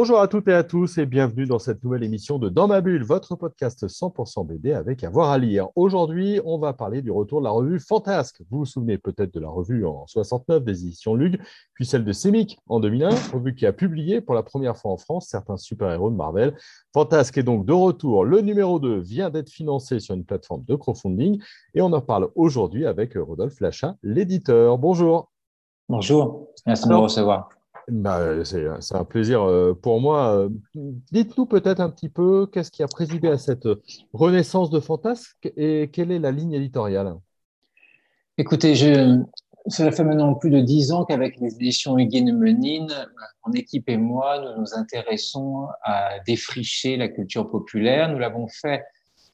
Bonjour à toutes et à tous et bienvenue dans cette nouvelle émission de Dans ma bulle, votre podcast 100% BD avec avoir à lire. Aujourd'hui, on va parler du retour de la revue Fantasque. Vous vous souvenez peut-être de la revue en 69 des éditions Lug, puis celle de Semic en 2001, revue qui a publié pour la première fois en France certains super-héros de Marvel. Fantasque est donc de retour. Le numéro 2 vient d'être financé sur une plateforme de crowdfunding et on en parle aujourd'hui avec Rodolphe Lachat, l'éditeur. Bonjour. Bonjour, merci de me recevoir. Bah, c'est un plaisir euh, pour moi. Dites-nous peut-être un petit peu qu'est-ce qui a présidé à cette renaissance de Fantasque et quelle est la ligne éditoriale? Écoutez, je, cela fait maintenant plus de dix ans qu'avec les éditions Hugues Menine, mon équipe et moi, nous nous intéressons à défricher la culture populaire. Nous l'avons fait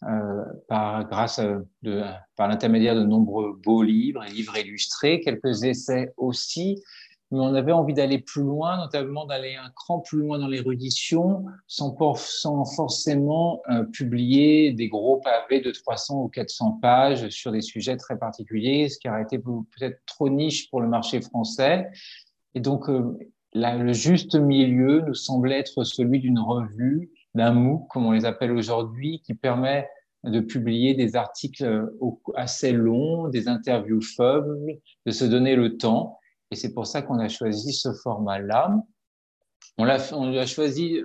euh, par, grâce de, par l'intermédiaire de nombreux beaux livres livres illustrés, quelques essais aussi, mais on avait envie d'aller plus loin, notamment d'aller un cran plus loin dans l'érudition, sans, sans, forcément euh, publier des gros pavés de 300 ou 400 pages sur des sujets très particuliers, ce qui aurait été peut-être trop niche pour le marché français. Et donc, euh, le juste milieu nous semblait être celui d'une revue, d'un MOOC, comme on les appelle aujourd'hui, qui permet de publier des articles euh, assez longs, des interviews faibles, de se donner le temps et c'est pour ça qu'on a choisi ce format-là. On on a choisi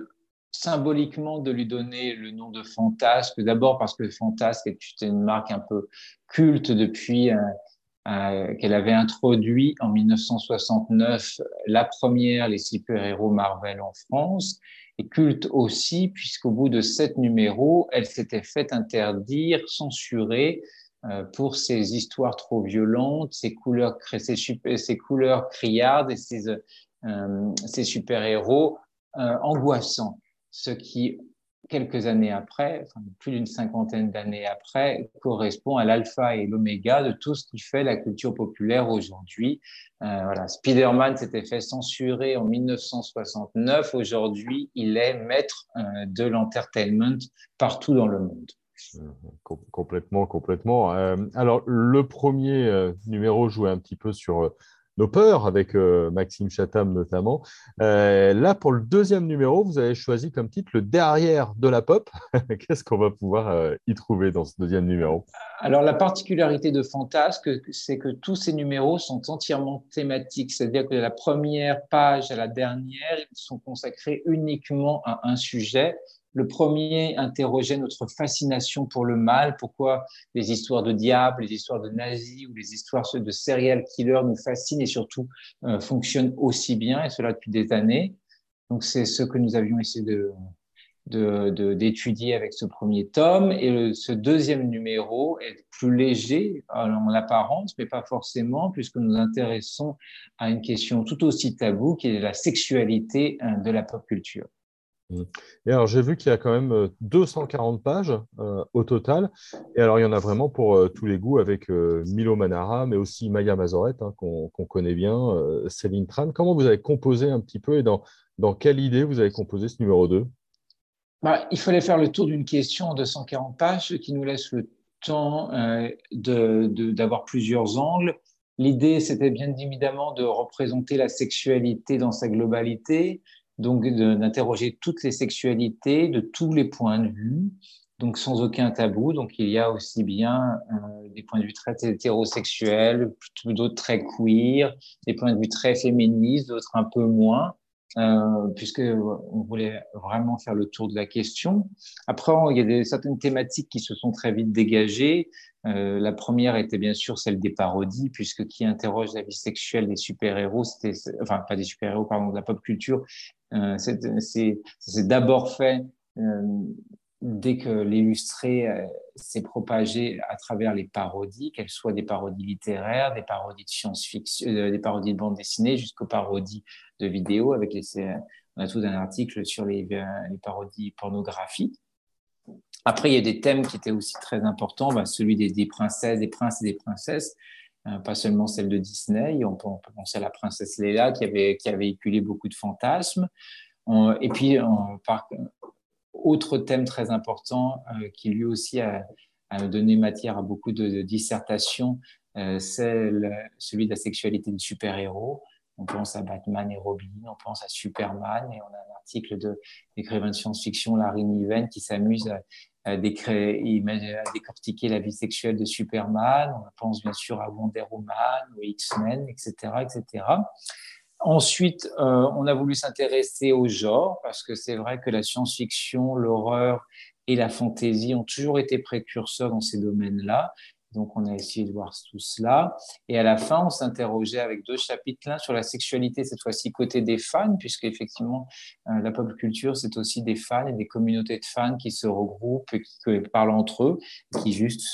symboliquement de lui donner le nom de Fantasque, d'abord parce que Fantasque est une marque un peu culte depuis euh, euh, qu'elle avait introduit en 1969 la première les super-héros Marvel en France, et culte aussi puisqu'au bout de sept numéros, elle s'était fait interdire, censurer pour ces histoires trop violentes, ces couleurs, couleurs criardes et ces, euh, ces super-héros euh, angoissants. Ce qui, quelques années après, plus d'une cinquantaine d'années après, correspond à l'alpha et l'oméga de tout ce qui fait la culture populaire aujourd'hui. Euh, voilà, Spider-Man s'était fait censurer en 1969. Aujourd'hui, il est maître euh, de l'entertainment partout dans le monde. Complètement, complètement. Euh, alors, le premier euh, numéro jouait un petit peu sur euh, nos peurs, avec Maxime Chatham notamment. là, pour le deuxième numéro, vous avez choisi comme titre le derrière de la pop. Qu'est-ce qu'on va pouvoir y trouver dans ce deuxième numéro? Alors, la particularité de Fantasque, c'est que tous ces numéros sont entièrement thématiques. C'est-à-dire que de la première page à la dernière, ils sont consacrés uniquement à un sujet le premier interrogeait notre fascination pour le mal, pourquoi les histoires de diables, les histoires de nazis ou les histoires de serial killers nous fascinent et surtout euh, fonctionnent aussi bien, et cela depuis des années. Donc c'est ce que nous avions essayé de d'étudier avec ce premier tome. Et ce deuxième numéro est plus léger en apparence, mais pas forcément, puisque nous nous intéressons à une question tout aussi taboue, qui est la sexualité euh, de la pop culture. Et alors, j'ai vu qu'il y a quand même 240 euh, pages euh, au total. Et alors, il y en a vraiment pour euh, tous les goûts avec Milo Manara, mais aussi Maya Mazoret, hein, qu'on connaît bien, Céline Tran. Comment vous avez composé un petit peu et dans, dans quelle idée vous avez composé ce numéro 2 bah, Il fallait faire le tour d'une question en 240 pages, ce qui nous laisse le temps d'avoir plusieurs angles. L'idée, c'était bien évidemment de représenter la sexualité dans sa globalité, donc d'interroger toutes les sexualités de tous les points de vue, donc sans aucun tabou. Donc il y a aussi bien euh, des points de vue très hétérosexuels, d'autres très queer, des points de vue très féministes, d'autres un peu moins. Euh, puisque on voulait vraiment faire le tour de la question. Après, il y a certaines thématiques qui se sont très vite dégagées. Euh, la première était bien sûr celle des parodies, puisque qui interroge la vie sexuelle des super-héros, enfin pas des super-héros, pardon, de la pop culture, c'est d'abord fait euh, dès que l'illustré euh, s'est propagé à travers les parodies, qu'elles soient des parodies littéraires, des parodies de science-fiction, des parodies de bande dessinée, jusqu'aux parodies de vidéos. Avec les, on a tout un article sur les, parodies pornographiques. Après, il y a des thèmes qui étaient aussi très importants, bah, celui des, princesses, des princes et des princesses. Pas seulement celle de Disney. On peut, penser à la princesse Leia qui avait, qui a véhiculé beaucoup de fantasmes. et puis, autre thème très important qui lui aussi a, donné matière à beaucoup de, dissertations, c'est celui de la sexualité des super-héros. On pense à Batman et Robin, on pense à Superman, et on a un article de l'écrivain de science-fiction Larry Niven qui s'amuse à, décortiquer la vie sexuelle de Superman. On pense bien sûr à Wonder Woman, aux X-Men, etc., etc. Ensuite, euh, on a voulu s'intéresser au genre parce que c'est vrai que la science-fiction, l'horreur et la fantaisie ont toujours été précurseurs dans ces domaines-là. Donc, on a essayé de voir tout cela. Et à la fin, on s'interrogeait avec deux chapitres, l'un sur la sexualité, cette fois-ci côté des fans, puisque effectivement, euh, la pop culture, c'est aussi des fans et des communautés de fans qui se regroupent, qui, parlent entre eux, qui juste,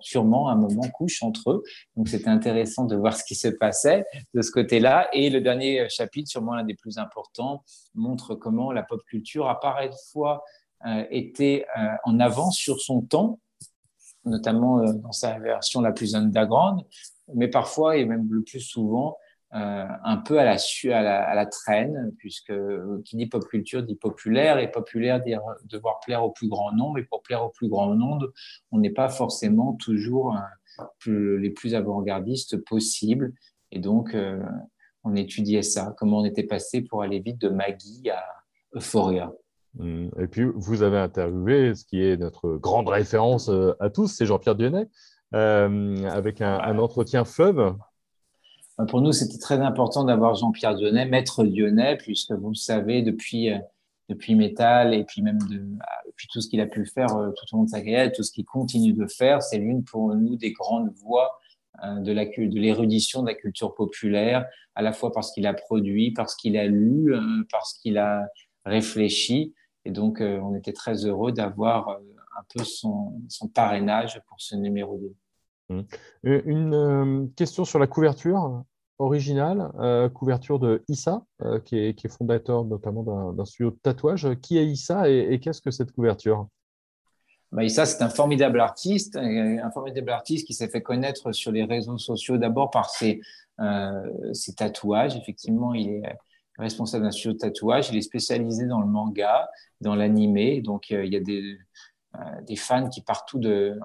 sûrement, à un moment, couchent entre eux. Donc, c'était intéressant de voir ce qui se passait de ce côté-là. Et le dernier chapitre, sûrement l'un des plus importants, montre comment la pop culture a parfois euh, été euh, en avance sur son temps notamment euh, dans sa version la plus underground, mais parfois et même le plus souvent euh, un peu à la, à la, traîne, puisque euh, qui dit pop culture dit populaire, et populaire dit devoir plaire au plus grand nombre, et pour plaire au plus grand nombre, on n'est pas forcément toujours les plus avant-gardistes possibles, et donc on étudiait ça, comment on était passé pour aller vite de Maggie à Euphoria. Mmh. Et puis, vous avez interviewé ce qui est notre grande référence euh, à tous, c'est Jean-Pierre Dionnet, euh, avec un, entretien fleuve. Euh, pour nous, c'était très important d'avoir Jean-Pierre Dionnet, maître Dionnet, puisque vous le savez, depuis, depuis Métal et puis même de, depuis tout ce qu'il a pu faire tout au long de sa carrière, tout ce qu'il continue de faire, c'est l'une pour nous des grandes voix de la de l'érudition de la culture populaire, à la fois parce qu'il a produit, parce qu'il a lu, parce qu'il a réfléchi. Et donc, euh, on était très heureux d'avoir euh, un peu son, parrainage pour ce numéro 2. Mmh. Une question sur la couverture originale, euh, couverture de Issa, qui, est, fondateur notamment d'un studio de tatouage. Qui est Issa et, qu'est-ce que cette couverture? Bah, Issa, c'est un formidable artiste, un formidable artiste qui s'est fait connaître sur les réseaux sociaux d'abord par ses, ses, tatouages. Effectivement, il est responsable d'un studio de tatouage. Il est spécialisé dans le manga, dans l'animé. Donc, euh, il y a des, euh, des fans qui, partout de,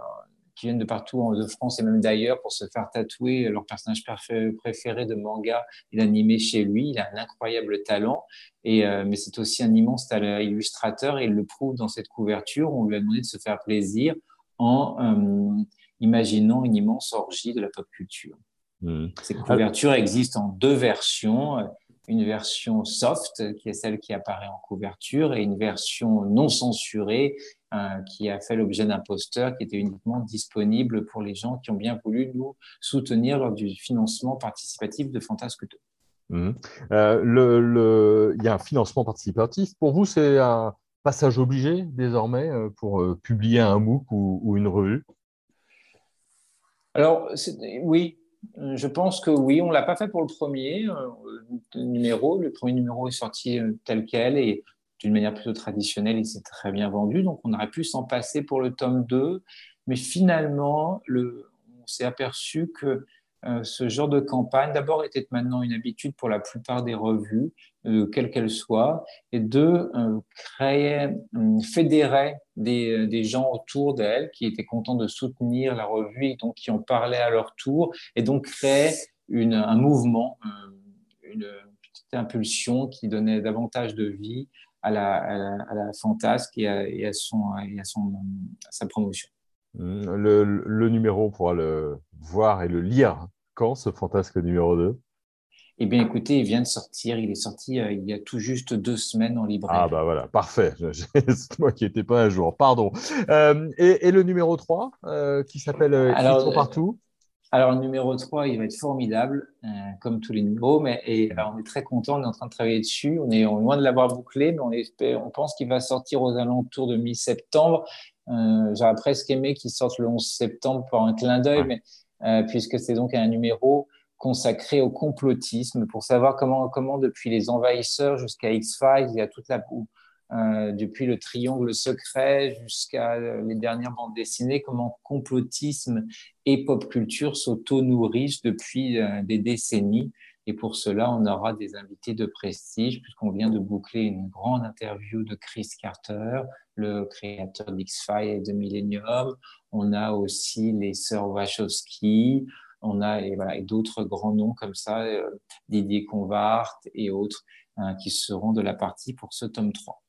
qui viennent de partout de France et même d'ailleurs pour se faire tatouer leur personnage préféré de manga et d'animé chez lui. Il a un incroyable talent, et, euh, mais c'est aussi un immense talent illustrateur et il le prouve dans cette couverture. On lui a demandé de se faire plaisir en imaginant une immense orgie de la pop culture. Mmh. Cette couverture existe en deux versions une version soft, qui est celle qui apparaît en couverture, et une version non censurée, euh, qui a fait l'objet d'un poster qui était uniquement disponible pour les gens qui ont bien voulu nous soutenir lors du financement participatif de Fantasque 2. Mmh. Euh, le, il y a un financement participatif. Pour vous, c'est un passage obligé désormais euh, pour publier un MOOC ou, ou une revue? Alors, oui, je pense que oui, on ne l'a pas fait pour le premier numéro. Le premier numéro est sorti euh, tel quel et d'une manière plutôt traditionnelle, il s'est très bien vendu. Donc, on aurait pu s'en passer pour le tome 2. Mais finalement, le, on s'est aperçu que euh, ce genre de campagne, d'abord, était maintenant une habitude pour la plupart des revues, euh, quelles qu'elles soient, et deux, euh, créer, fédérer des, des, gens autour d'elles qui étaient contents de soutenir la revue et donc qui en parlaient à leur tour, et donc créer une, un mouvement, une petite impulsion qui donnait davantage de vie à la, à la, fantasque et à, et à, son, et à, son, à sa promotion. Mmh, le, numéro, on pourra le voir et le lire quand, ce fantasque numéro 2 eh bien, écoutez, il vient de sortir. Il est sorti euh, il y a tout juste deux semaines en librairie. Ah, bah voilà, parfait. C'est moi qui n'étais pas à jour. Pardon. Euh, et, le numéro 3, euh, qui s'appelle Alors, partout? Alors, le numéro 3, il va être formidable, comme tous les numéros. Mais, et, on est très content. On est en train de travailler dessus. On est loin de l'avoir bouclé, mais on, espère, on pense qu'il va sortir aux alentours de mi-septembre. J'aurais presque aimé qu'il sorte le 11 septembre pour un clin d'œil, mais euh, puisque c'est donc un numéro consacré au complotisme pour savoir comment, comment depuis les envahisseurs jusqu'à X-Files, il y a toute la, euh, depuis le triangle secret jusqu'à les dernières bandes dessinées, comment complotisme et pop culture s'auto-nourrissent depuis euh, des décennies. Et pour cela, on aura des invités de prestige, puisqu'on vient de boucler une grande interview de Chris Carter, le créateur d'X-Files et de Millennium. On a aussi les sœurs Wachowski. On a et voilà, d'autres grands noms comme ça, euh, Didier Convart et autres, hein, qui seront de la partie pour ce tome 3.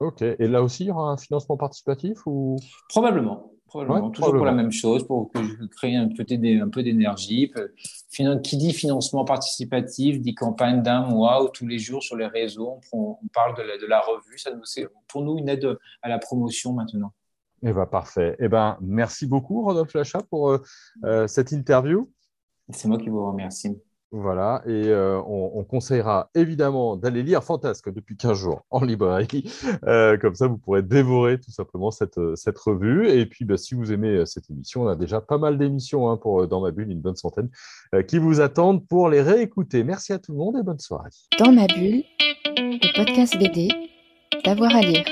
Ok. Et là aussi, il y aura un financement participatif ou? Probablement. Probablement. Toujours pour la même chose, pour que je crée un peu, un peu d'énergie. Qui dit financement participatif dit campagne d'un mois ou tous les jours sur les réseaux, on, parle de la, de la revue. Ça c'est pour nous une aide à la promotion maintenant. Eh ben, parfait. Eh ben, merci beaucoup, Rodolphe Lachat, pour euh, euh, cette interview. C'est moi qui vous remercie. Voilà, et on, conseillera évidemment d'aller lire Fantasque depuis 15 jours en librairie. Comme ça, vous pourrez dévorer tout simplement cette, revue. Et puis, bah, si vous aimez cette émission, on a déjà pas mal d'émissions hein, pour Dans ma bulle, une bonne centaine, qui vous attendent pour les réécouter. Merci à tout le monde et bonne soirée. Dans ma bulle, le podcast BD, d'avoir à lire.